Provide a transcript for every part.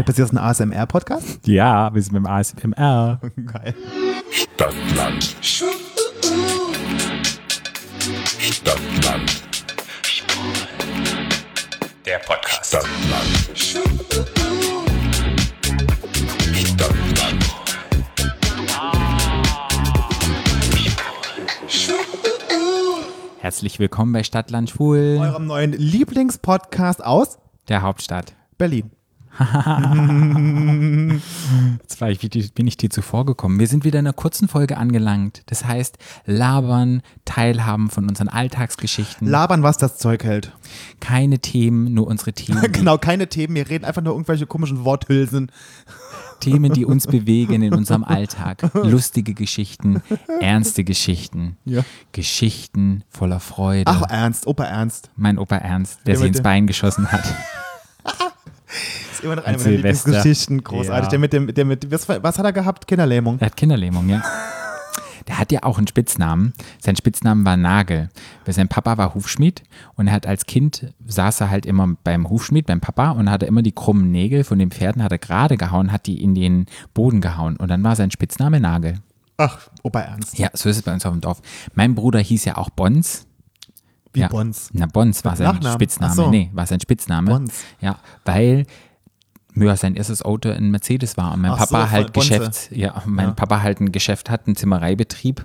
Patrick, bist du jetzt ein ASMR-Podcast? Ja, wir sind mit dem ASMR. Geil. Stadtland. Stadtland. Der Podcast. Stadtland. Stadtland. Herzlich willkommen bei Stadtland Schwul, Eurem neuen Lieblingspodcast aus der Hauptstadt. Berlin. Jetzt war ich, bin ich dir zuvor gekommen. Wir sind wieder in einer kurzen Folge angelangt. Das heißt, labern, teilhaben von unseren Alltagsgeschichten. Labern, was das Zeug hält. Keine Themen, nur unsere Themen. genau, keine Themen. Wir reden einfach nur irgendwelche komischen Worthülsen. Themen, die uns bewegen in unserem Alltag. Lustige Geschichten, ernste Geschichten. Ja. Geschichten voller Freude. Ach, Ernst, Opa Ernst. mein Opa Ernst, der Ja, sie ins. Bein geschossen hat. Ist immer noch eine meiner. Lieblingsgeschichten. Großartig. Ja. Der mit dem, der mit, was, was hat er gehabt? Kinderlähmung. Er hat Kinderlähmung, ja. Der hat ja auch einen Spitznamen. Sein Spitznamen war Nagel. Weil sein Papa war Hufschmied und er hat als Kind saß er halt immer beim Hufschmied, beim Papa und hat er immer die krummen Nägel von den Pferden hat er gerade gehauen, hat die in den Boden gehauen und dann war sein Spitzname Nagel. Ach, Opa Ernst. Ja, so ist es bei uns auf dem Dorf. Mein Bruder hieß ja auch Bons. Wie ja. Bons. Na, Bons war sein Nachnamen? Spitzname. So. Nee, war sein Spitzname. Bons. Ja, weil ja, sein erstes Auto ein Mercedes war und mein Ach Papa so, halt Bonze. Geschäfts, ja, mein Ja. Papa halt ein Geschäft hat, einen Zimmereibetrieb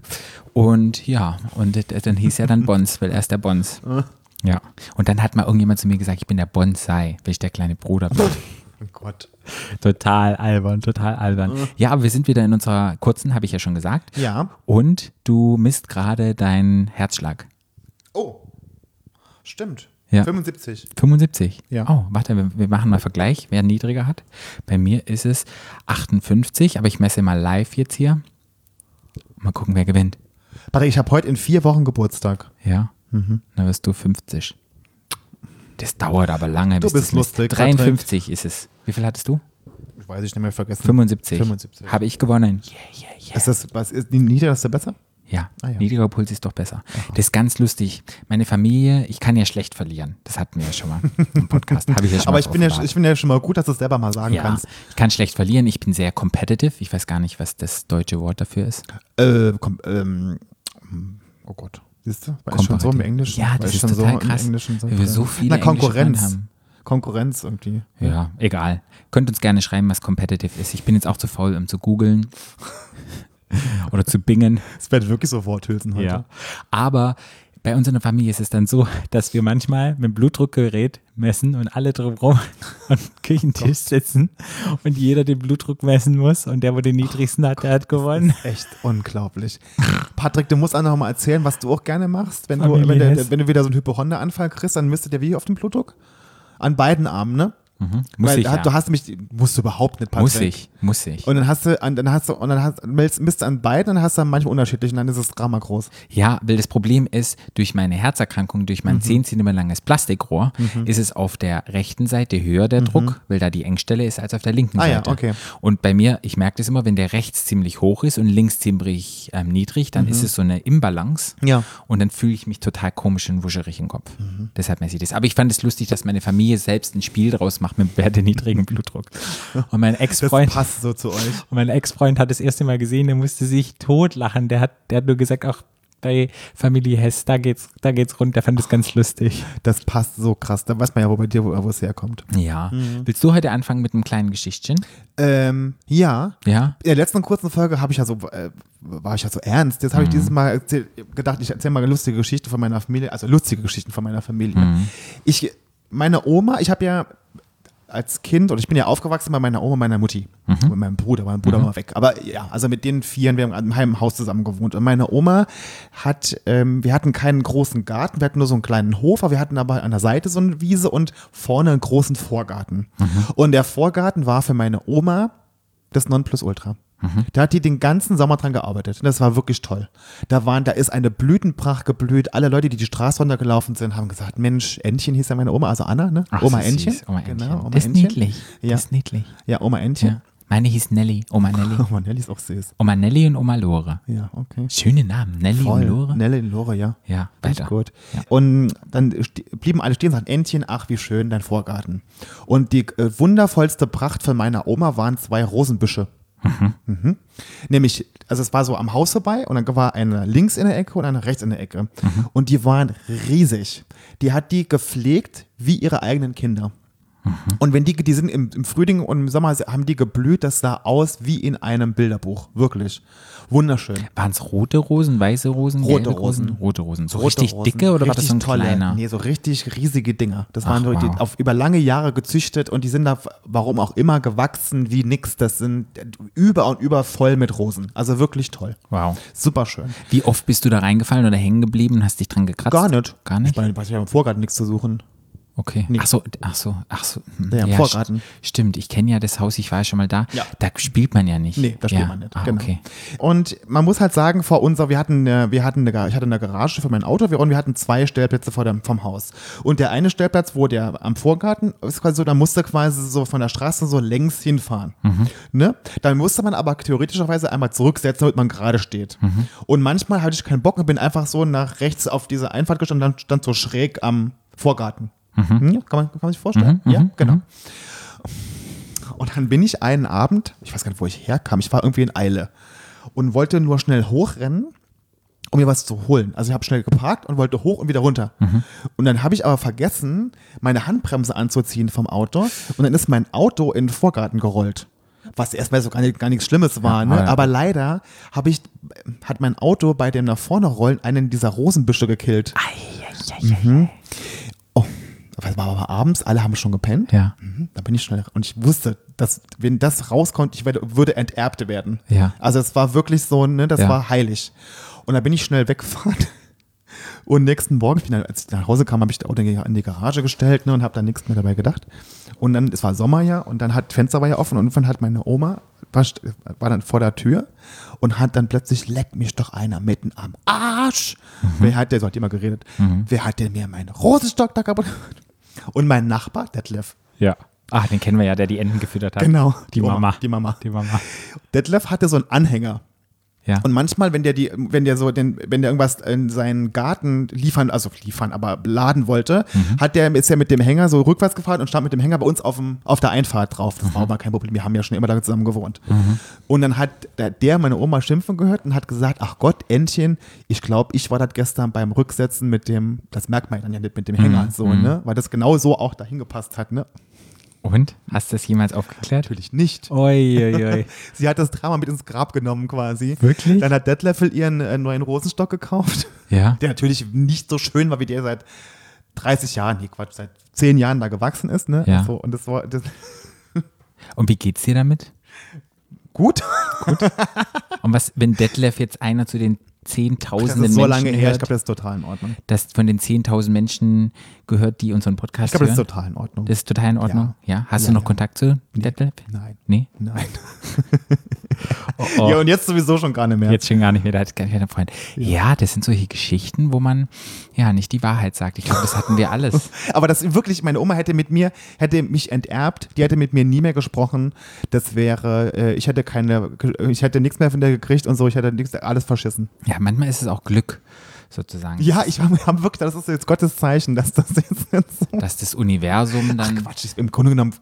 und ja, und dann hieß er dann Bons, weil er ist der Bons. Ja, und dann hat mal irgendjemand zu mir gesagt, ich bin der Bonsai, weil ich der kleine Bruder bin. Oh Gott. total albern, total albern. Ja, aber wir sind wieder in unserer kurzen, habe ich ja schon gesagt. Ja. Und du misst gerade deinen Herzschlag. Oh. Stimmt. Ja. 75. 75. Ja. Oh, warte, wir, wir machen mal Vergleich, wer niedriger hat. Bei mir ist es 58, aber ich messe mal live jetzt hier. Mal gucken, wer gewinnt. Patrick, ich habe heute in vier Wochen Geburtstag. Ja. Mhm. Dann wirst du 50. Das dauert aber lange. bis bist lustig, 53 ist es. Wie viel hattest du? Ich weiß ich nicht mehr vergessen. 75. 75. Habe ich gewonnen. Yeah, yeah, yeah. Ist das, was ist die niedrigste besser? Ja, Ah, ja. niedriger Puls ist doch besser. Das ist ganz lustig. Meine Familie, ich kann ja schlecht verlieren. Das hatten wir ja schon mal im Podcast. Habe ich ja schon Aber mal ich bin ja, ich finde ja schon mal gut, dass du es selber mal sagen Ja, kannst. ich kann schlecht verlieren. Ich bin sehr competitive. Ich weiß gar nicht, was das deutsche Wort dafür ist. Äh, komm, ähm, oh Gott. Siehst du? War ich schon so im. Englischen? Ja, das ist schon total so krass, Im Englischen weil wir so viele Na, Konkurrenz. Haben. Konkurrenz irgendwie. Ja, egal. Könnt uns gerne schreiben, was competitive ist. Ich bin jetzt auch zu faul, um zu googeln oder zu bingen. Es wird wirklich so Worthülsen heute. Aber bei uns in der Familie ist es dann so, dass wir manchmal mit Blutdruckgerät messen und alle drumherum am Küchentisch sitzen und jeder den Blutdruck messen muss und der, wo den niedrigsten hat, der hat gewonnen. Echt unglaublich. Patrick, du musst auch noch mal erzählen, was du auch gerne machst. Wenn, du, wenn, der, wenn du wieder so einen Hypochonder-Anfall kriegst, dann misst ihr wie auf den Blutdruck? An beiden Armen, ne? Muss Weil ich, ja. Du hast mich, musst du überhaupt nicht, Patrick. muss ich, muss ich. Und dann hast du, an- dann hast du, und dann hast, misst du an beiden, dann hast du manchmal unterschiedlich und dann ist das Drama groß. Ja, weil das Problem ist, durch meine Herzerkrankung, durch Mhm. mein 10 cm langes Plastikrohr, ist es auf der rechten Seite höher der Druck, weil da die Engstelle ist, als auf der linken Mhm. Ah ja, Seite. okay. Und bei mir, ich merke das immer, wenn der rechts ziemlich hoch ist und links ziemlich ähm, niedrig, dann ist es so eine Imbalance. Mhm. Ja. Mhm. Und dann fühle ich mich total komisch und wuscherig im Kopf. Deshalb messe ich das. Aber ich fand es lustig, dass meine Familie selbst ein Spiel draus macht mit wer hat den niedrigen Blutdruck. Und mein Ex-Freund passt so zu euch. und mein Ex-Freund hat das erste Mal gesehen, der musste sich totlachen. Der hat, der hat nur gesagt, auch bei Familie Hess, da geht's, da geht's rund. Der fand das ganz lustig. Das passt so krass. Da weiß man ja, wo bei dir, wo, wo es herkommt. Ja. Mhm. Willst du heute anfangen mit einem kleinen Geschichtchen? Ähm, ja. Ja. In der letzten kurzen Folge habe ich ja so, äh, war ich ja so ernst. Jetzt habe ich dieses Mal erzählt, gedacht, ich erzähle mal eine lustige Geschichte von meiner Familie, also lustige Geschichten von meiner Familie. Ich, meine Oma, ich habe ja als Kind, und ich bin ja aufgewachsen bei meiner Oma meiner Mutti. Mit meinem Bruder, mein Bruder war weg. Aber ja, also mit den Vieren, wir haben im Haus zusammen gewohnt. Und meine Oma hat, ähm, wir hatten keinen großen Garten, wir hatten nur so einen kleinen Hof, aber wir hatten aber an der Seite so eine Wiese und vorne einen großen Vorgarten. Und der Vorgarten war für meine Oma das Nonplusultra. Da hat die den ganzen Sommer dran gearbeitet. Und das war wirklich toll. Da waren, da ist eine Blütenpracht geblüht. Alle Leute, die die Straße runtergelaufen sind, haben gesagt, Mensch, Entchen hieß ja meine Oma, also Anna, ne? Ach, Oma so Entchen. süß. Oma Entchen. Genau, Oma das ist Entchen. niedlich. Ja. Das ist niedlich. Ja, Oma Entchen. Ja. Meine hieß Nelly, Oma Nelly. Oh, Nelly ist auch süß. Oma Nelly und Oma Lore. Ja, okay. Schöne Namen, Nelly Voll. und Lore. Nelly und Lore, ja. Ja, weiter. gut. Ja. Und dann blieben alle stehen und sagten, Entchen, ach, wie schön dein Vorgarten. Und die äh, wundervollste Pracht von meiner Oma waren zwei Rosenbüsche. Mhm. Nämlich, also es war so am Haus vorbei und dann war eine links in der Ecke und eine rechts in der Ecke. Mhm. Und die waren riesig. Die hat die gepflegt wie ihre eigenen Kinder. Mhm. Und wenn die, die sind im, im Frühling und im Sommer haben die geblüht, das sah aus wie in einem Bilderbuch. Wirklich. Wunderschön. Waren es rote Rosen, weiße Rosen, Rote gelbe Rosen. Rote Rosen. So Rote richtig Rosen, dicke oder war das so ein richtig tolle, kleiner? Nee, so richtig riesige Dinger. Das Ach, waren so die, wow. auf über lange Jahre gezüchtet und die sind da, warum auch immer, gewachsen wie nix. Das sind über und über voll mit Rosen. Also wirklich toll. Wow. Super schön. Wie oft bist du da reingefallen oder hängen geblieben und hast dich dran gekratzt? Gar nicht. Gar nicht? Ich meine, ich habe im Vorgarten nichts zu suchen. Okay. Nee. Ach so, ach so, ach so. Hm. Ja, im Vorgarten. st- Stimmt, ich kenne ja das Haus, ich war ja schon mal da. Ja. Da spielt man ja nicht. Nee, da spielt ja. man nicht. Ah, genau. okay. Und man muss halt sagen, vor unser, wir hatten, eine, wir hatten eine, ich hatte eine Garage für mein Auto wir- und wir hatten zwei Stellplätze vor dem, vom Haus. Und der eine Stellplatz, wo der am Vorgarten ist quasi so, da musste quasi so von der Straße so längs hinfahren. Ne? Dann musste man aber theoretischerweise einmal zurücksetzen, damit man gerade steht. Und manchmal hatte ich keinen Bock und bin einfach so nach rechts auf diese Einfahrt gestanden und dann stand so schräg am Vorgarten. Hm? Kann, man, kann man sich vorstellen? ja, genau. Und dann bin ich einen Abend, ich weiß gar nicht, wo ich herkam, ich war irgendwie in Eile und wollte nur schnell hochrennen, um mir was zu holen. Also ich habe schnell geparkt und wollte hoch und wieder runter. Und dann habe ich aber vergessen, meine Handbremse anzuziehen vom Auto und dann ist mein Auto in den Vorgarten gerollt. Was erstmal so gar, nicht, gar nichts Schlimmes war, Ja, ne? ja. aber leider habe ich, hat mein Auto bei dem nach vorne rollen einen dieser Rosenbüsche gekillt. Oh, das war aber abends, alle haben schon gepennt. Ja. Mhm, Da bin ich schnell und ich wusste, dass wenn das rauskommt, ich werde, würde Enterbte werden. Ja. Also es war wirklich so, ne, das Ja. war heilig. Und da bin ich schnell weggefahren. Und nächsten Morgen, ich bin dann, als ich nach Hause kam, habe ich das Auto in die Garage gestellt ne, und habe da nichts mehr dabei gedacht. Und dann, es war Sommer ja und dann hat Fenster war ja offen und irgendwann hat meine Oma, war, war dann vor der Tür und hat dann plötzlich, leck mich doch einer mitten am Arsch. Mhm. Wer hat der, so hat die immer geredet, wer hat denn mir meinen Rosenstock da kaputt gemacht? Und mein Nachbar, Detlef, Ja. Ach, den kennen wir ja, der die Enten gefüttert hat. Genau, Die Oma, Mama. die Mama. Die Mama. Detlef hatte so einen Anhänger. Ja. Und manchmal, wenn der die, wenn der so den, wenn der irgendwas in seinen Garten liefern, also liefern, aber laden wollte, Mhm. hat der, ist er mit dem Hänger so rückwärts gefahren und stand mit dem Hänger bei uns auf, dem, auf der Einfahrt drauf. Das war Mhm. aber kein Problem, wir haben ja schon immer da zusammen gewohnt. Und dann hat der, meine Oma schimpfen gehört und hat gesagt, ach Gott, Entchen, ich glaube, ich war das gestern beim Rücksetzen mit dem, das merkt man dann ja nicht mit dem Hänger Mhm. so, ne? Weil das genau so auch dahin gepasst hat, ne? Und? Hast du das jemals aufgeklärt? Natürlich nicht. Oi, oi, oi. Sie hat das Drama mit ins Grab genommen quasi. Wirklich? Dann hat Detleffel ihren äh, neuen Rosenstock gekauft, Ja. der natürlich nicht so schön war, wie der seit 30 Jahren, nee Quatsch, seit 10 Jahren da gewachsen ist. Ne? Ja. So, und das war das, Und wie geht's dir damit? gut. Und was, wenn Detlef jetzt einer zu den Das Zehntausenden ist so Menschen lange her, ich glaube, das ist total in Ordnung. dass von den 10.000 Menschen gehört, die unseren Podcast Ich glaube, das hören? ist total in Ordnung. Das ist total in Ordnung. Ja. Hast Ja, du noch ja. Kontakt zu Detlef? Nein. Nee? Nein. Oh. Ja, und jetzt sowieso schon gar nicht mehr. Jetzt schon gar nicht mehr, da hat gar keiner Freund. Ja. das sind solche Geschichten, wo man ja nicht die Wahrheit sagt. Ich glaube, das hatten wir alles. Aber das wirklich, meine Oma hätte mit mir, hätte mich enterbt, die hätte mit mir nie mehr gesprochen. Das wäre, äh, ich hätte keine, ich hätte nichts mehr von der gekriegt und so, ich hätte nichts, alles verschissen. Ja, manchmal ist es auch Glück, sozusagen. Ja, ich habe hab wirklich, das ist jetzt Gottes Zeichen, dass das jetzt so. Dass das Universum dann. Quatsch, ich, im Grunde genommen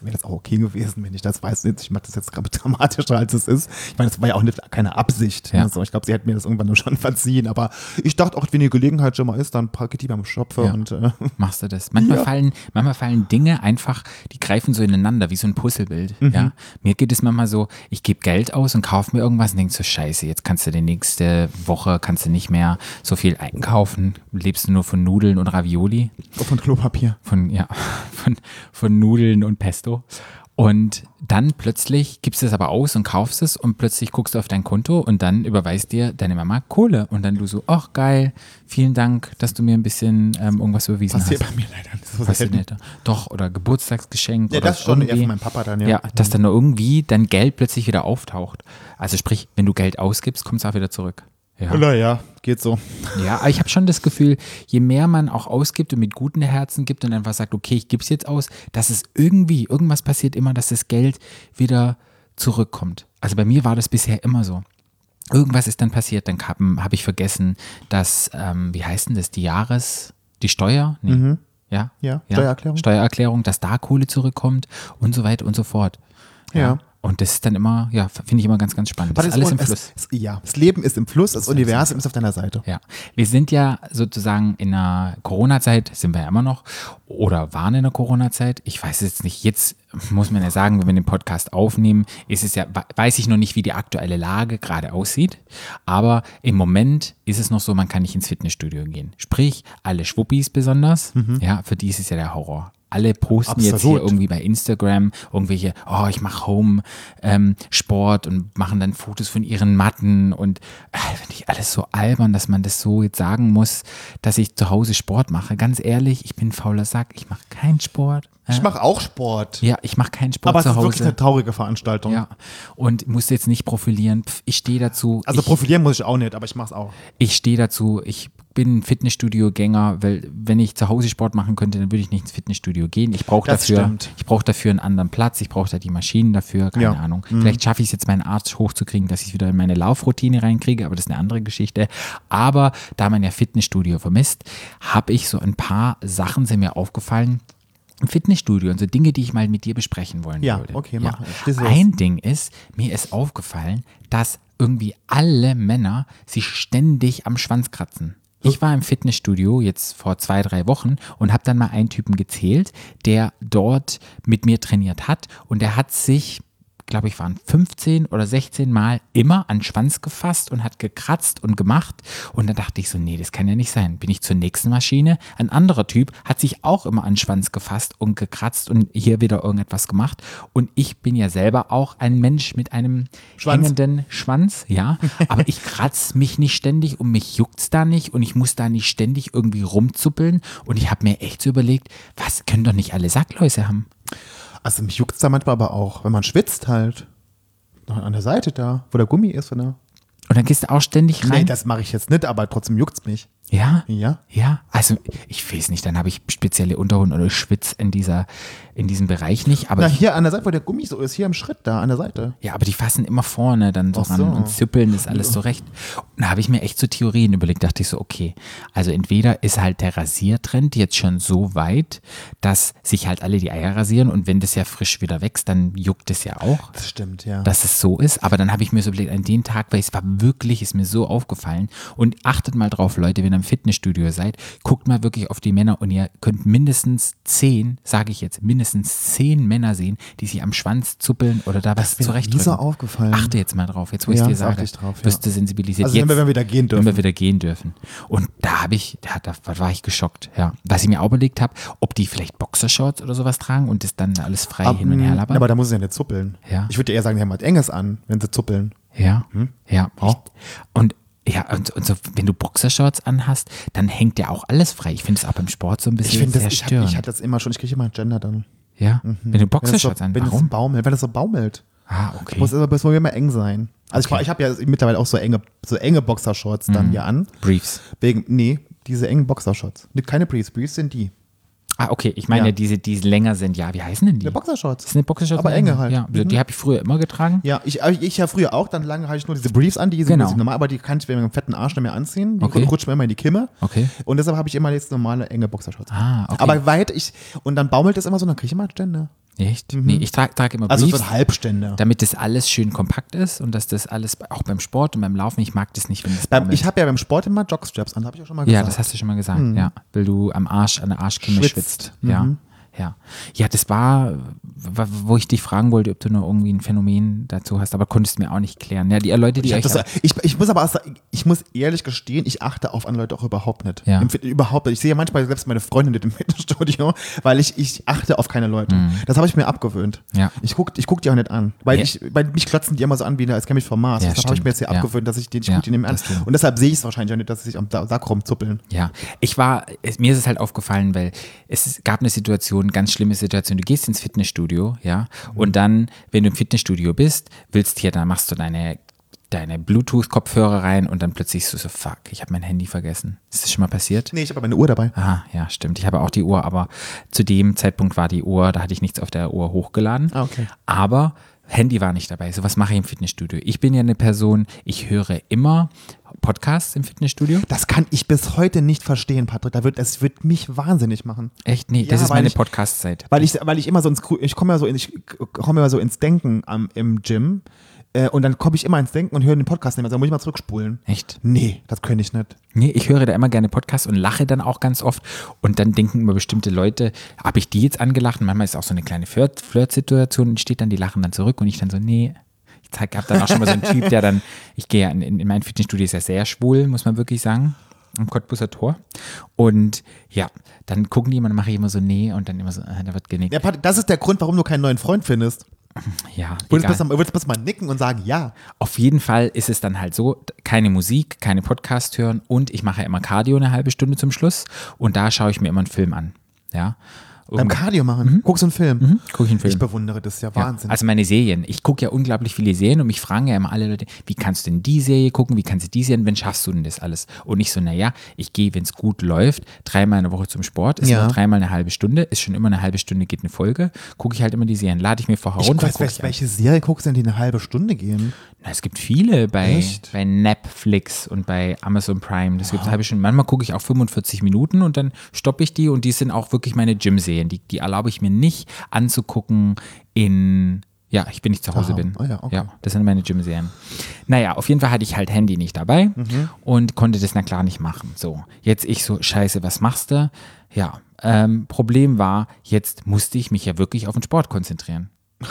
wäre wär das auch okay gewesen, wenn ich das weiß. Ich mache das jetzt gerade dramatischer, als es ist. Ich meine, das war ja auch nicht, keine Absicht. Ja. Ne? So, ich glaube, sie hätten mir das irgendwann nur schon verziehen. Aber ich dachte auch, wenn die Gelegenheit schon mal ist, dann packe ich die beim Schopfe Ja. und äh, machst du das. Manchmal, Ja. fallen, manchmal fallen Dinge einfach, die greifen so ineinander, wie so ein Puzzlebild. Mhm. Ja? Mir geht es manchmal so, ich gebe Geld aus und kaufe mir irgendwas und denke so, scheiße, jetzt kannst du die nächste Woche, kannst du nicht mehr so viel einkaufen, lebst du nur von Nudeln und Ravioli, von Klopapier. von, ja, von, von Nudeln und Pesto. Und dann plötzlich gibst du es aber aus und kaufst es und plötzlich guckst du auf dein Konto und dann überweist dir deine Mama Kohle. Und dann du so, ach geil, vielen Dank, dass du mir ein bisschen ähm, irgendwas überwiesen Passiert hast. bei mir leider nicht so Passiert nicht. Doch, oder Geburtstagsgeschenk. Ja, oder das schon eher von meinem Papa dann, ja. Ja, dass dann nur irgendwie dein Geld plötzlich wieder auftaucht. Also sprich, wenn du Geld ausgibst, kommt es auch wieder zurück. Ja. Naja, geht so. Ja, aber ich habe schon das Gefühl, je mehr man auch ausgibt und mit guten Herzen gibt und einfach sagt, okay, ich gebe es jetzt aus, dass es irgendwie, irgendwas passiert immer, dass das Geld wieder zurückkommt. Also bei mir war das bisher immer so. Irgendwas ist dann passiert, dann habe hab ich vergessen, dass, ähm, wie heißt denn das, die Jahres, die Steuer? Nee. Ja? Mhm. Ja, Steuererklärung. Steuererklärung, dass da Kohle zurückkommt und so weiter und so fort. Ja. Und das ist dann immer, ja, finde ich immer ganz, ganz spannend. Das ist alles im Fluss. Es, ja, das Leben ist im Fluss, das Universum ist auf deiner Seite. Ja, wir sind ja sozusagen in der Corona-Zeit, sind wir ja immer noch, oder waren in der Corona-Zeit. Ich weiß es jetzt nicht. Jetzt muss man ja sagen, wenn wir den Podcast aufnehmen, ist es ja, weiß ich noch nicht, wie die aktuelle Lage gerade aussieht. Aber im Moment ist es noch so, man kann nicht ins Fitnessstudio gehen. Sprich, alle Schwuppis besonders, ja, für die ist es ja der Horror. Alle posten jetzt hier Absolut. irgendwie bei Instagram irgendwelche, oh, ich mache Home ähm, Sport und machen dann Fotos von ihren Matten und äh, finde ich alles so albern, dass man das so jetzt sagen muss, dass ich zu Hause Sport mache. Ganz ehrlich, ich bin ein fauler Sack, ich mache keinen Sport. Ich mache auch Sport. ja, ich mache keinen Sport aber es zu ist wirklich Hause. eine traurige Veranstaltung. Ja, und muss jetzt nicht profilieren. Pff, ich stehe dazu. Also ich, profilieren muss ich auch nicht, aber ich mache es auch. ich stehe dazu. Ich bin Fitnessstudio-Gänger, weil wenn ich zu Hause Sport machen könnte, dann würde ich nicht ins Fitnessstudio gehen. Ich brauche Das dafür, stimmt. ich brauche dafür einen anderen Platz. Ich brauche da die Maschinen dafür. Keine Ja. Mhm. Ahnung. Vielleicht schaffe ich es jetzt, meinen Arzt hochzukriegen, dass ich es wieder in meine Laufroutine reinkriege, aber das ist eine andere Geschichte. Aber da man ja Fitnessstudio vermisst, habe ich so ein paar Sachen sind mir aufgefallen. Im Fitnessstudio und so Dinge, die ich mal mit dir besprechen wollen Ja, würde. okay, mach. Schieß los. Ein Ding ist, mir ist aufgefallen, dass irgendwie alle Männer sich ständig am Schwanz kratzen. Ich war im Fitnessstudio jetzt vor zwei, drei Wochen und habe dann mal einen Typen gezählt, der dort mit mir trainiert hat und der hat sich, glaube ich, waren 15 oder 16 Mal immer an Schwanz gefasst und hat gekratzt und gemacht. Und dann dachte ich so, nee, das kann ja nicht sein. Bin ich zur nächsten Maschine. Ein anderer Typ hat sich auch immer an Schwanz gefasst und gekratzt und hier wieder irgendetwas gemacht. Und ich bin ja selber auch ein Mensch mit einem Schwanz. hängenden Schwanz, ja. Aber ich kratze mich nicht ständig und mich juckt's da nicht und ich muss da nicht ständig irgendwie rumzuppeln. Und ich habe mir echt so überlegt, was können doch nicht alle Sackläuse haben? Also mich juckt es da manchmal aber auch, wenn man schwitzt halt. Noch An der Seite da, wo der Gummi ist. Oder? Und dann gehst du auch ständig Nee, rein. das mache ich jetzt nicht, aber trotzdem juckt es mich. Ja? Ja. Ja, also ich weiß nicht, dann habe ich spezielle Unterhosen oder ich schwitz in dieser, in diesem Bereich nicht, aber Na, hier an der Seite, wo der Gummi so ist, hier im Schritt da, an der Seite. ja, aber die fassen immer vorne dann so Ach ran so. und züppeln ist alles so recht. Und da habe ich mir echt so Theorien überlegt, dachte ich so, okay, also entweder ist halt der Rasiertrend jetzt schon so weit, dass sich halt alle die Eier rasieren und wenn das ja frisch wieder wächst, dann juckt es ja auch. Das stimmt, ja. dass es so ist. Aber dann habe ich mir so überlegt, an den Tag, weil es war wirklich, ist mir so aufgefallen. Und achtet mal drauf, Leute, wenn ihr im Fitnessstudio seid, guckt mal wirklich auf die Männer und ihr könnt mindestens zehn, sage ich jetzt, mindestens zehn Männer sehen, die sich am Schwanz zuppeln oder da was noch nie zurechtdrücken. so aufgefallen. Achte jetzt mal drauf, jetzt wo ich Ja, dir das achte sage, ich drauf, ja. wirst du sensibilisiert. Also jetzt, wenn wir wieder gehen dürfen. Wenn wir wieder gehen dürfen. Und da habe ich, da, da, war ich geschockt, ja. Was ich mir auch überlegt habe, ob die vielleicht Boxershorts oder sowas tragen und das dann alles frei Ab- hin und her Ja, labern. aber da muss es ja nicht zuppeln. Ja. Ich würde eher sagen, die haben was Enges an, wenn sie zuppeln. Ja, ja. Auch. Ich, und ja, und, und so, wenn du Boxershorts anhast, dann hängt ja auch alles frei. Ich finde es auch beim Sport so ein bisschen Ich finde das, sehr ich, störend. ich hatte das immer schon, ich kriege immer ein Gender dann. ja, wenn du das so, Boxershorts an, wenn so warum? baumelt, weil das so baumelt. Ah, okay. Muss aber muss immer eng sein. Also ich, ich habe ja mittlerweile auch so enge, so enge Boxershorts dann Mhm. hier an. Briefs. Wegen, nee, diese engen Boxershorts. Keine Briefs, Briefs sind die. Ah, okay. Ich meine, Ja. diese, die länger sind. Ja, wie heißen denn die? Ja, Boxershorts. Das sind Boxershorts. Aber enge halt. Ja, also die habe ich früher immer getragen. Ja, ich, ich, ja früher auch, dann lange hatte ich nur diese Briefs an, die sind Genau. normal, aber die kann ich wegen einem fetten Arsch nicht mehr anziehen. Die Okay. rutschen mir immer in die Kimme. Okay. Und deshalb habe ich immer jetzt normale enge Boxershorts. Ah, okay. Aber weit ich, und dann baumelt es immer so, dann kriege ich immer Stände. Echt? Nee, ich trage trag immer Also Briefs. so Halbstände. damit das alles schön kompakt ist und dass das alles, auch beim Sport und beim Laufen, ich mag das nicht, wenn das baumelt. ich habe ja beim Sport immer Jockstraps an, habe ich auch schon mal Ja, gesagt. das hast du schon mal gesagt, ja. Weil du am Arsch, an der Arschkimme Schwitzt. schwitzt. Ja. Ja. Ja, das war, wo ich dich fragen wollte, ob du noch irgendwie ein Phänomen dazu hast, aber konntest mir auch nicht klären. Ja, die Leute, die Ich, das, ich, ich muss aber sagen, ich muss ehrlich gestehen, ich achte auf andere Leute auch überhaupt nicht. Ja. Überhaupt nicht. Ich sehe ja manchmal selbst meine Freundin nicht im Fitnessstudio, weil ich, ich achte auf keine Leute. Das habe ich mir abgewöhnt. Mhm. Ja. Ich gucke ich guck die auch nicht an. Weil Ja. ich, weil mich klotzen die immer so an, wie als käme ich vom Mars. Ja, deshalb habe ich mir jetzt hier abgewöhnt, dass ich den, nicht mehr an. das stimmt. Und deshalb sehe ich es wahrscheinlich auch nicht, dass sie sich am Sack rumzuppeln. Ja, ich war, mir ist es halt aufgefallen, weil es gab eine Situation, ganz schlimme Situation. Du gehst ins Fitnessstudio, ja, und dann, wenn du im Fitnessstudio bist, willst hier, dann machst du deine, deine Bluetooth-Kopfhörer rein und dann plötzlich so, so fuck, ich habe mein Handy vergessen. Ist das schon mal passiert? Nee, ich habe meine Uhr dabei. Aha, ja, stimmt. Ich habe auch die Uhr, aber zu dem Zeitpunkt war die Uhr, da hatte ich nichts auf der Uhr hochgeladen. Ah, okay. Aber Handy war nicht dabei. So was mache ich im Fitnessstudio. Ich bin ja eine Person, ich höre immer Podcasts im Fitnessstudio. Das kann ich bis heute nicht verstehen, Patrick. Da wird, das wird mich wahnsinnig machen. Echt? Nee, Ja, das ist meine Podcast-Zeit. Weil ich, weil ich immer so ins, ich komme ja so, in, ich komme ja so ins Denken am, im Gym. Äh, und dann komme ich immer ins Denken und höre den Podcast nicht mehr. Also muss ich mal zurückspulen. Echt? Nee, das könnte ich nicht. Nee, ich höre da immer gerne Podcasts und lache dann auch ganz oft. Und dann denken immer bestimmte Leute, habe ich die jetzt angelacht? Und manchmal ist auch so eine kleine Flirt- Flirt-Situation und steht dann, die lachen dann zurück und ich dann so, nee. Ich zeig- hab dann auch schon mal so einen Typ, der dann, ich gehe ja in, in mein Fitnessstudio, ist ja sehr schwul, muss man wirklich sagen. Am Cottbuser Tor. Und ja, dann gucken die immer, dann mache ich immer so, nee, und dann immer so, äh, da wird genickt. Ja, das ist der Grund, warum du keinen neuen Freund findest. Ja, Würdest du würdest du mal nicken und sagen, ja. Auf jeden Fall ist es dann halt so, keine Musik, keine Podcast hören und ich mache ja immer Cardio eine halbe Stunde zum Schluss und da schaue ich mir immer einen Film an. Ja. Beim Cardio machen. Guckst du einen Film? Guck ich einen Film. Ich bewundere das ja Ja, Wahnsinn. also meine Serien. Ich gucke ja unglaublich viele Serien und mich fragen ja immer alle Leute, wie kannst du denn die Serie gucken, wie kannst du die Serien, wenn schaffst du denn das alles? Und ich so, naja, ich gehe, wenn es gut läuft, dreimal in der Woche zum Sport, ist Ja. nur dreimal eine halbe Stunde, ist schon immer eine halbe Stunde geht eine Folge, gucke ich halt immer die Serien, lade ich mir vorher ich runter. weiß, guck ich welche, welche Serie guckst du denn, die eine halbe Stunde gehen? Na, es gibt viele bei, Echt? bei Netflix und bei Amazon Prime. Das gibt es halbe Stunde. Manchmal gucke ich auch 45 Minuten und dann stoppe ich die und die sind auch wirklich meine Gym-Serien. Die, die erlaube ich mir nicht anzugucken in, ja, ich bin nicht zu Hause Aha. bin. Ah ja, okay. ja, das sind meine Gym-Serien. Naja, auf jeden Fall hatte ich halt Handy nicht dabei Mhm. und konnte das na klar nicht machen. So, jetzt ich so, scheiße, was machst du? Ja, ähm, Problem war, jetzt musste ich mich ja wirklich auf den Sport konzentrieren.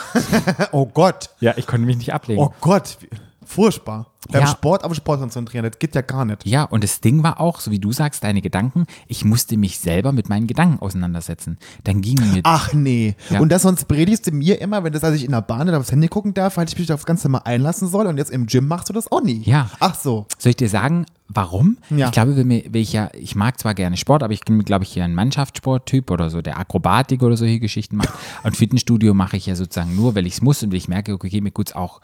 Oh Gott. Ja, ich konnte mich nicht ablegen. Oh Gott. Furchtbar. Beim Ja. Sport auf Sport konzentrieren, das geht ja gar nicht. Ja, und das Ding war auch, so wie du sagst, deine Gedanken, ich musste mich selber mit meinen Gedanken auseinandersetzen. Dann ging mir. Ach nee. Ja. Und das sonst predigst du mir immer, wenn das, als ich in der Bahn oder aufs Handy gucken darf, weil ich mich auf das Ganze mal einlassen soll und jetzt im Gym machst du das auch nie. Ja. Ach so. Soll ich dir sagen, warum? Ja. Ich glaube, wenn ich ja, ich mag zwar gerne Sport, aber ich bin, glaube ich, hier ein Mannschaftssporttyp oder so, der Akrobatik oder solche Geschichten macht. Und Fitnessstudio mache ich ja sozusagen nur, weil ich es muss und weil ich merke, okay, mir tut's auch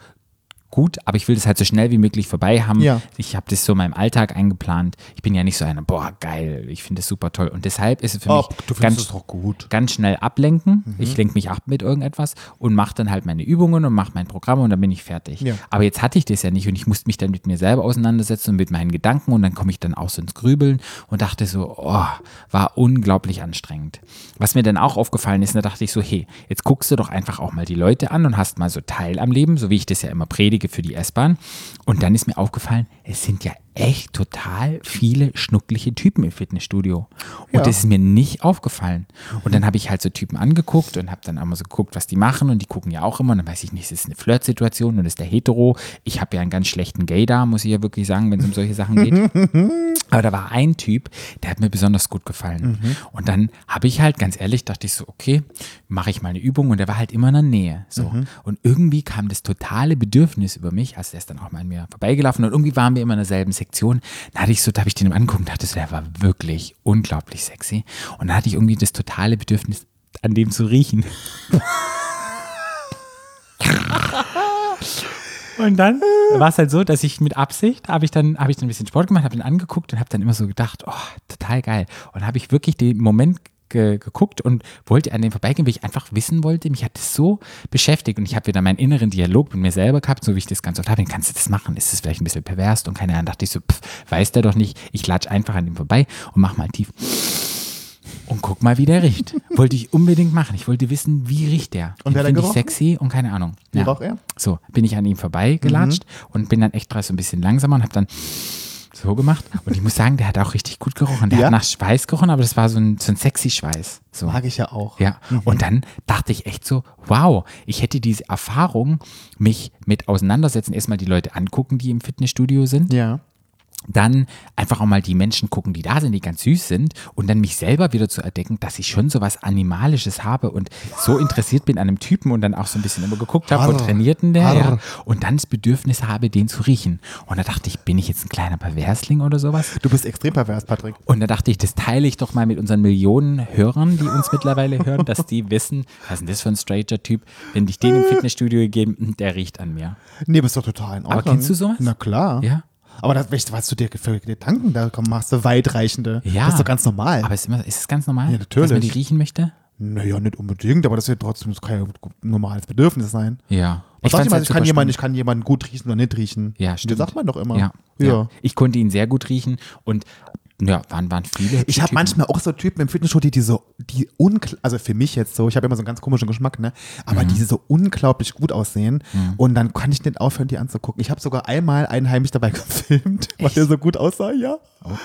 gut, aber ich will das halt so schnell wie möglich vorbei haben. Ja. Ich habe das so in meinem Alltag eingeplant. Ich bin ja nicht so einer, boah, geil, ich finde das super toll. Und deshalb ist es für Oh, mich ganz, es doch gut. ganz schnell ablenken. Ich lenke mich ab mit irgendetwas und mache dann halt meine Übungen und mache mein Programm und dann bin ich fertig. Ja. Aber jetzt hatte ich das ja nicht und ich musste mich dann mit mir selber auseinandersetzen und mit meinen Gedanken und dann komme ich dann auch so ins Grübeln und dachte so, oh, war unglaublich anstrengend. Was mir dann auch aufgefallen ist, da dachte ich so, hey, jetzt guckst du doch einfach auch mal die Leute an und hast mal so Teil am Leben, so wie ich das ja immer predige für die S-Bahn. Und dann ist mir aufgefallen, es sind ja echt total viele schnuckliche Typen im Fitnessstudio. Und Ja. das ist mir nicht aufgefallen. Und dann habe ich halt so Typen angeguckt und habe dann auch mal so geguckt, was die machen. Und die gucken ja auch immer. Und dann weiß ich nicht, es ist eine Flirtsituation und ist der Hetero. Ich habe ja einen ganz schlechten Gay da, muss ich ja wirklich sagen, wenn es um solche Sachen geht. Aber da war ein Typ, der hat mir besonders gut gefallen. Und dann habe ich halt, ganz ehrlich, dachte ich so, okay, mache ich mal eine Übung und der war halt immer in der Nähe. So. Und irgendwie kam das totale Bedürfnis über mich, also der ist dann auch mal an mir vorbeigelaufen und irgendwie waren wir immer in derselben Sektion. Da hatte ich so, da habe ich den angeguckt und dachte so, der war wirklich unglaublich sexy. Und da hatte ich irgendwie das totale Bedürfnis, an dem zu riechen. Und dann war es halt so, dass ich mit Absicht habe ich dann habe ich dann ein bisschen Sport gemacht, habe ihn angeguckt und habe dann immer so gedacht, oh, total geil. Und habe ich wirklich den Moment ge geguckt und wollte an dem vorbeigehen, weil ich einfach wissen wollte, mich hat das so beschäftigt und ich habe wieder meinen inneren Dialog mit mir selber gehabt, so wie ich das ganz oft habe, kannst du das machen? Ist das vielleicht ein bisschen pervers? Und keine Ahnung, dachte ich so, pff, weiß der doch nicht, ich latsch einfach an ihm vorbei und mach mal tief und guck mal, wie der riecht. wollte ich unbedingt machen. Ich wollte wissen, wie riecht der. Und wer hat er finde ich gerochen? sexy und keine Ahnung. Wie roch er? So, bin ich an ihm vorbeigelatscht Mhm. und bin dann echt so ein bisschen langsamer und habe dann so gemacht. Und ich muss sagen, der hat auch richtig gut gerochen. Der Ja? hat nach Schweiß gerochen, aber das war so ein, so ein sexy Schweiß. So. Mag ich ja auch. Ja, und dann dachte ich echt so, wow, ich hätte diese Erfahrung, mich mit auseinandersetzen, erstmal die Leute angucken, die im Fitnessstudio sind, Ja. Dann einfach auch mal die Menschen gucken, die da sind, die ganz süß sind und dann mich selber wieder zu erdecken, dass ich schon so was Animalisches habe und so interessiert bin an einem Typen und dann auch so ein bisschen immer geguckt habe, wo Arr. trainiert denn der? Ja. Und dann das Bedürfnis habe, den zu riechen. Und da dachte ich, bin ich jetzt ein kleiner Perversling oder sowas? Du bist extrem pervers, Patrick. Und da dachte ich, das teile ich doch mal mit unseren Millionen Hörern, die uns mittlerweile hören, dass die wissen, was ist denn das für ein Stranger-Typ? Wenn ich den im Fitnessstudio gegeben, der riecht an mir. Nee, bist doch total in Ordnung. kennst du sowas? Na klar. Ja. Aber das, was du dir für Gedanken da machst, du weitreichende. Ja. Das ist doch ganz normal. Aber ist, immer, ist es ganz normal? Ja, natürlich. Dass man die riechen möchte? Naja, nicht unbedingt, aber das wird trotzdem das kann ja ein normales Bedürfnis sein. Ja. Was sagt jemand, halt ich, kann jemanden, ich kann jemanden gut riechen oder nicht riechen. Ja, Das stimmt. sagt man doch immer. Ja, ja. ja. Ich konnte ihn sehr gut riechen und ja, waren, waren viele. Ich habe manchmal auch so Typen im Fitnessstudio, die, die so, die unklar, also für mich jetzt so, ich habe immer so einen ganz komischen Geschmack, ne? Aber Mhm. die so unglaublich gut aussehen. Und dann kann ich nicht aufhören, die anzugucken. Ich habe sogar einmal einen heimlich dabei gefilmt, weil der so gut aussah, ja. Oh, oh.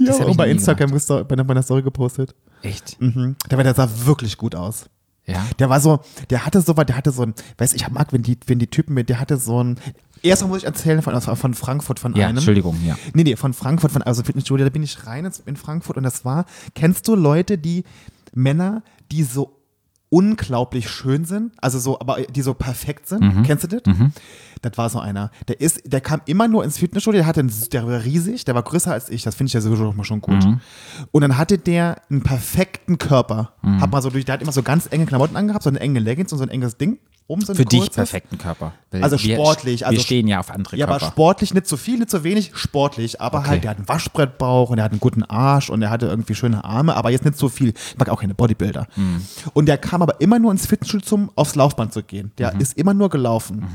Ja, und bei Instagram er- bei einer- bei einer Story gepostet. Echt? Mhm. Der, war- der sah wirklich gut aus. Ja. Der war so, der hatte so, der hatte so ein, weiß ich mag, wenn die, wenn die Typen mit, der hatte so ein, erstmal muss ich erzählen von, von Frankfurt von Ja, einem. Entschuldigung, ja. Nee, nee, von Frankfurt, von, also Fitnessstudio, da bin ich rein in Frankfurt und das war, kennst du Leute, die, Männer, die so unglaublich schön sind, also so, aber die so perfekt sind, Mhm. kennst du das? Das war so einer. Der ist, der kam immer nur ins Fitnessstudio, der hatte, einen, der war riesig, der war größer als ich, das finde ich ja sowieso schon mal schon gut. Mhm. Und dann hatte der einen perfekten Körper. Hat mal so durch, der hat immer so ganz enge Klamotten angehabt, so eine enge Leggings und so ein enges Ding. Um so Für dich kurzes. perfekten Körper. Weil Also wir, sportlich, also wir stehen ja auf andere Ja, Körper. aber sportlich nicht zu viel, nicht zu wenig, sportlich. Aber Okay. halt, der hat einen Waschbrettbauch und er hat einen guten Arsch und er hatte irgendwie schöne Arme, aber jetzt nicht so viel. Ich mag auch keine Bodybuilder. Mhm. Und der kam aber immer nur ins Fitnessstudio, aufs Laufband zu gehen. Der Mhm. ist immer nur gelaufen.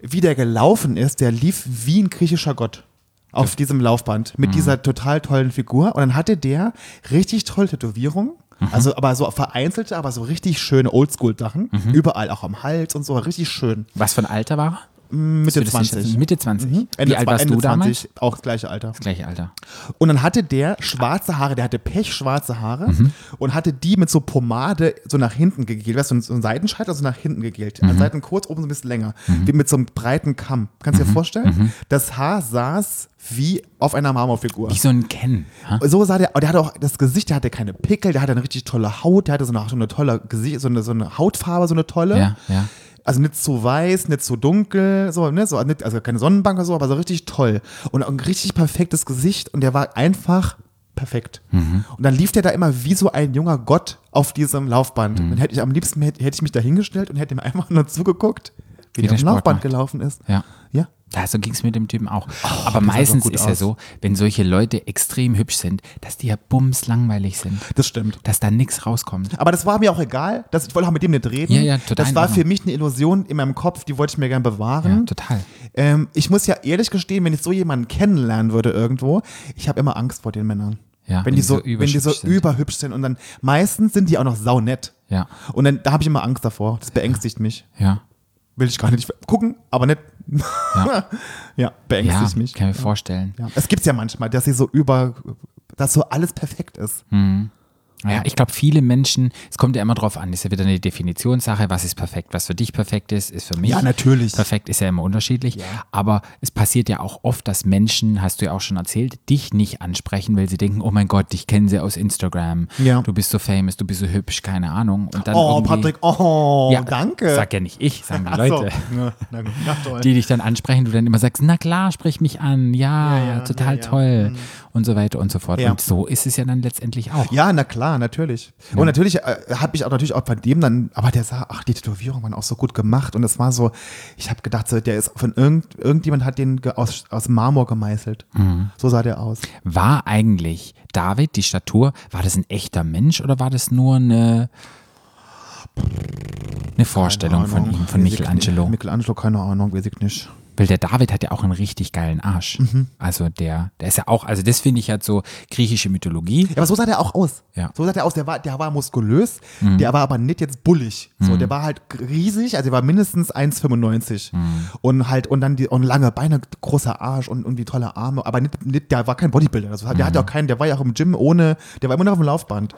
Wie der gelaufen ist, der lief wie ein griechischer Gott. Auf diesem Laufband mit Mhm. dieser total tollen Figur. Und dann hatte der richtig tolle Tätowierungen. Mhm. Also, aber so vereinzelte, aber so richtig schöne Oldschool-Sachen. Mhm. Überall, auch am Hals und so, richtig schön. Was für ein Alter war er? Mitte Würdest du das 20. schätzen? Mitte 20. Ende Wie alt warst Ende du damals? 20, auch das gleiche Alter. Das gleiche Alter. Und dann hatte der schwarze Haare, der hatte pechschwarze Haare Mhm. und hatte die mit so Pomade so nach hinten gegelt. Weißt du, so ein Seitenscheitel so nach hinten gegelt. Mhm. An Seiten kurz, oben so ein bisschen länger. Wie mit so einem breiten Kamm. Kannst Mhm. du dir vorstellen? Das Haar saß wie auf einer Marmorfigur. Wie so ein Ken. ha? So sah der, der hatte auch das Gesicht, der hatte keine Pickel, der hatte eine richtig tolle Haut, der hatte so eine, so eine tolle Gesicht, so eine, so eine Hautfarbe, so eine tolle. Ja, ja. Also nicht zu weiß, nicht zu dunkel, so, ne, so, nicht, also keine Sonnenbank oder so, aber so richtig toll. Und ein richtig perfektes Gesicht und der war einfach perfekt. Mhm. Und dann lief der da immer wie so ein junger Gott auf diesem Laufband. Mhm. Dann hätte ich am liebsten hätte, hätte ich mich da hingestellt und hätte ihm einfach nur zugeguckt, wie, Wie der der am Laufband macht. gelaufen ist. Ja. Ja. Ja, so ging es mit dem Typen auch. Oh, Aber meistens ist ja aus. so, wenn solche Leute extrem hübsch sind, dass die ja bums langweilig sind. Das stimmt. Dass da nichts rauskommt. Aber das war mir auch egal. Das, ich wollte auch mit dem nicht reden. Ja, ja, total Das war Ordnung. für mich eine Illusion in meinem Kopf, die wollte ich mir gerne bewahren. Ja, total. Ähm, ich muss ja ehrlich gestehen, wenn ich so jemanden kennenlernen würde irgendwo, ich habe immer Angst vor den Männern. Ja, wenn, die so, wenn die so überhübsch sind. überhübsch sind und dann meistens sind die auch noch saunett. Ja, Und dann da habe ich immer Angst davor. Das beängstigt mich. ja. Will ich gar nicht gucken, aber nicht. Ja. ja, beängstigt Ja, mich. kann ich mir vorstellen. Ja. Es gibt's ja manchmal, dass sie so über, dass so alles perfekt ist. Ja, ich glaube, viele Menschen, es kommt ja immer drauf an, ist ja wieder eine Definitionssache, was ist perfekt, was für dich perfekt ist, ist für mich. Ja, natürlich. Perfekt ist ja immer unterschiedlich. Aber es passiert ja auch oft, dass Menschen, hast du ja auch schon erzählt, dich nicht ansprechen, weil sie denken, oh mein Gott, dich kennen sie aus Instagram. Ja. Du bist so famous, du bist so hübsch, keine Ahnung. Und dann Oh, Patrick, oh, ja, danke. Sag ja nicht ich, sagen die Ach so. Leute. Ja, na gut, na toll. Die dich dann ansprechen, du dann immer sagst, na klar, sprich mich an, ja, Ja, ja, total ja, ja. toll und so weiter und so fort. Ja. Und so ist es ja dann letztendlich auch. Ja, na klar, natürlich. Und natürlich äh, habe ich auch natürlich auch bei dem dann, aber der sah, ach, die Tätowierungen waren auch so gut gemacht und es war so, ich habe gedacht, so, der ist von irgend, irgendjemand hat den aus, aus Marmor gemeißelt. Mhm. So sah der aus. War eigentlich David, die Statur, war das ein echter Mensch oder war das nur eine, eine Vorstellung von ihm, von Michelangelo? Michelangelo, keine Ahnung, weiß ich nicht. Weil der David hat ja auch einen richtig geilen Arsch. Mhm. Also der, der ist ja auch, also das finde ich halt so griechische Mythologie. Ja, aber so sah der auch aus. Ja. Mhm. So sah der aus. Der war, der war muskulös, der war aber nicht jetzt bullig. So, der war halt riesig, also der war mindestens 1,95 Mhm. und halt und dann die und lange Beine, großer Arsch und irgendwie tolle Arme, aber nicht, nicht der war kein Bodybuilder. Also, der Mhm. hatte auch keinen, der war ja auch im Gym ohne, der war immer noch auf dem Laufband.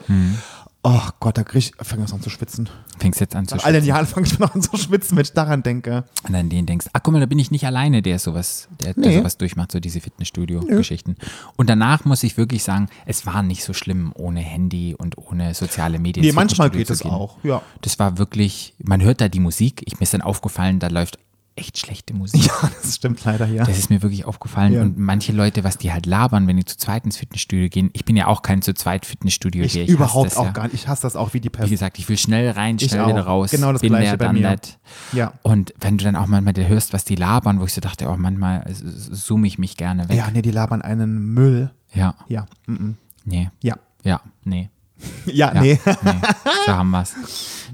Oh Gott, da krieg ich, fängt das an zu schwitzen. Fängst jetzt an zu Nach all den schwitzen. Jahren fange ich noch an zu schwitzen, wenn ich daran denke. Und dann den denkst, ach guck mal, da bin ich nicht alleine, der sowas, der, der Nee. sowas durchmacht, so diese Fitnessstudio-Geschichten. Und danach muss ich wirklich sagen, es war nicht so schlimm ohne Handy und ohne soziale Medien. Nee, manchmal geht es auch, ja. Das war wirklich, man hört da die Musik. Ich, mir ist dann aufgefallen, da läuft echt schlechte Musik. Ja, das stimmt leider, ja. Das ist mir wirklich aufgefallen. Ja. Und manche Leute, was die halt labern, wenn die zu zweit ins Fitnessstudio gehen. Ich bin ja auch kein zu zweit Fitnessstudio Ich, gehe. überhaupt das auch ja. gar nicht. Ich hasse das auch wie die Wie Pest. gesagt, ich will schnell rein, Ich schnell wieder raus. Genau das bin Gleiche der, bei mir. that. Ja. Und wenn du dann auch manchmal hörst, was die labern, wo ich so dachte, oh manchmal zoome ich mich gerne weg. Ja, nee, die labern einen Müll. Ja. Ja, mm -mm. Nee. ja. Ja, nee. Ja, Ja, nee. nee, so haben wir's.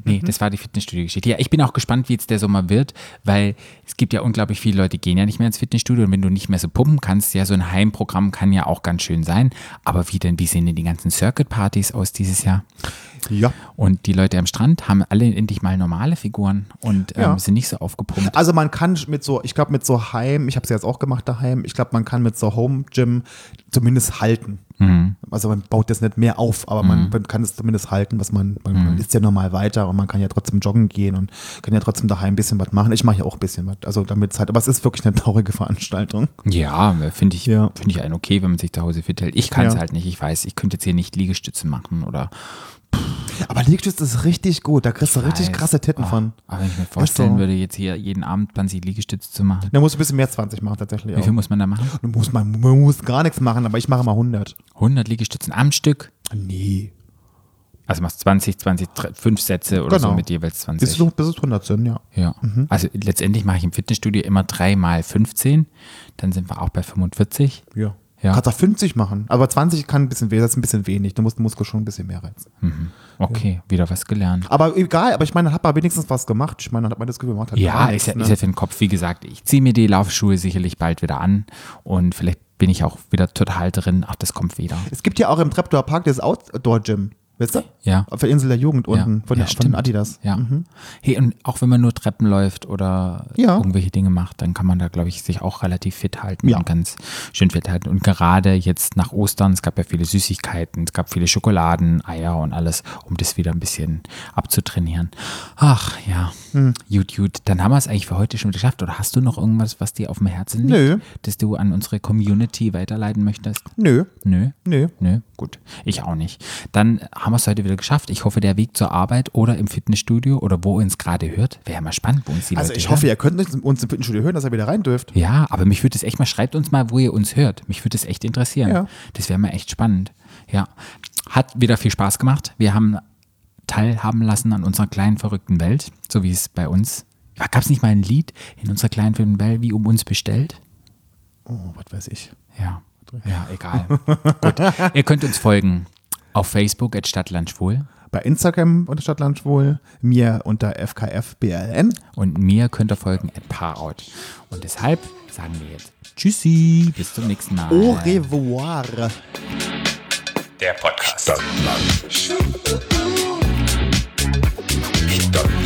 Nee, das war die Fitnessstudio-Geschichte. Ja, ich bin auch gespannt, wie jetzt der Sommer wird, weil es gibt ja unglaublich viele Leute, die gehen ja nicht mehr ins Fitnessstudio und wenn du nicht mehr so pumpen kannst, ja, so ein Heimprogramm kann ja auch ganz schön sein. Aber wie denn, wie sehen denn die ganzen Circuit-Partys aus dieses Jahr? Ja. Und die Leute am Strand haben alle endlich mal normale Figuren und ähm, Ja. sind nicht so aufgepumpt. Also man kann mit so, ich glaube mit so Heim, ich habe es jetzt auch gemacht daheim, ich glaube man kann mit so Home Gym zumindest halten. Mhm. Also man baut das nicht mehr auf, aber man, man kann es zumindest halten, was man, man, Mhm. man ist ja normal weiter und man kann ja trotzdem joggen gehen und kann ja trotzdem daheim ein bisschen was machen. Ich mache ja auch ein bisschen was, also damit halt, aber es ist wirklich eine traurige Veranstaltung. Ja, finde ich, Ja. finde ich einen okay, wenn man sich zu Hause fit hält. Ich kann es Ja. halt nicht. Ich weiß, ich könnte jetzt hier nicht Liegestütze machen oder Aber Liegestütz ist richtig gut, da kriegst du richtig weiß. krasse Titten Oh, von. Aber wenn ich mir vorstellen so. würde, jetzt hier jeden Abend 20 Liegestütze zu machen. Da musst du ein bisschen mehr 20 machen tatsächlich. Wie Auch. viel muss man da machen? Du musst, man, man muss gar nichts machen, aber ich mache mal 100. 100 Liegestützen am Stück. Nee. Also machst 20, 20, 5 Sätze oder so Genau. mit jeweils Bis 20. es, bis es 100 sind, ja. Ja. Also letztendlich mache ich im Fitnessstudio immer 3 mal 15. Dann sind wir auch bei 45. Ja. Ja. Kannst auch 50 machen, aber 20 kann ein bisschen weh, das ist ein bisschen wenig. Du musst den Muskel schon ein bisschen mehr reizen. Okay, wieder was gelernt. Aber egal, aber ich meine, dann hat man wenigstens was gemacht. Ich meine, dann hat man das Gefühl gemacht. Hat Ja, ist ja, ne? ist ja für den Kopf, wie gesagt, ich ziehe mir die Laufschuhe sicherlich bald wieder an und vielleicht bin ich auch wieder total drin. Ach, das kommt wieder. Es gibt ja auch im Treptower Park das Outdoor-Gym. Weißt du? Ja. Auf der Insel der Jugend unten ja, von, ja, der, von stimmt. Adidas. Ja. Hey, und auch wenn man nur Treppen läuft oder Ja. irgendwelche Dinge macht, dann kann man da, glaube ich, sich auch relativ fit halten Ja. und ganz schön fit halten. Und gerade jetzt nach Ostern, es gab ja viele Süßigkeiten, es gab viele Schokoladen, Eier und alles, um das wieder ein bisschen abzutrainieren. Ach ja, Hm. gut, gut. Dann haben wir es eigentlich für heute schon geschafft. Oder hast du noch irgendwas, was dir auf dem Herzen liegt, Nö. das du an unsere Community weiterleiten möchtest? Nö, Nö. nö. Nö, gut. Ich auch nicht. Dann haben wir es heute wieder geschafft. Ich hoffe, der Weg zur Arbeit oder im Fitnessstudio oder wo ihr uns gerade hört, wäre mal spannend, wo uns die Also Leute ich hören. hoffe, ihr könnt uns im Fitnessstudio hören, dass ihr wieder rein dürft. Ja, aber mich würde es echt mal, schreibt uns mal, wo ihr uns hört. Mich würde es echt interessieren. Ja. Das wäre mal echt spannend. Ja. Hat wieder viel Spaß gemacht. Wir haben teilhaben lassen an unserer kleinen verrückten Welt, so wie es bei uns. Gab es nicht mal ein Lied in unserer kleinen verrückten Welt, wie um uns bestellt? Oh, was weiß ich. Ja, ja, egal. Gut. Ihr könnt uns folgen auf Facebook at Stadtlandschwul. Bei Instagram unter Stadtlandschwul, mir unter FKFBLN. Und mir könnt ihr folgen at Parout. Und deshalb sagen wir jetzt Tschüssi, bis zum nächsten Mal. Au revoir. Der Podcast. Stadtland. Stadtland.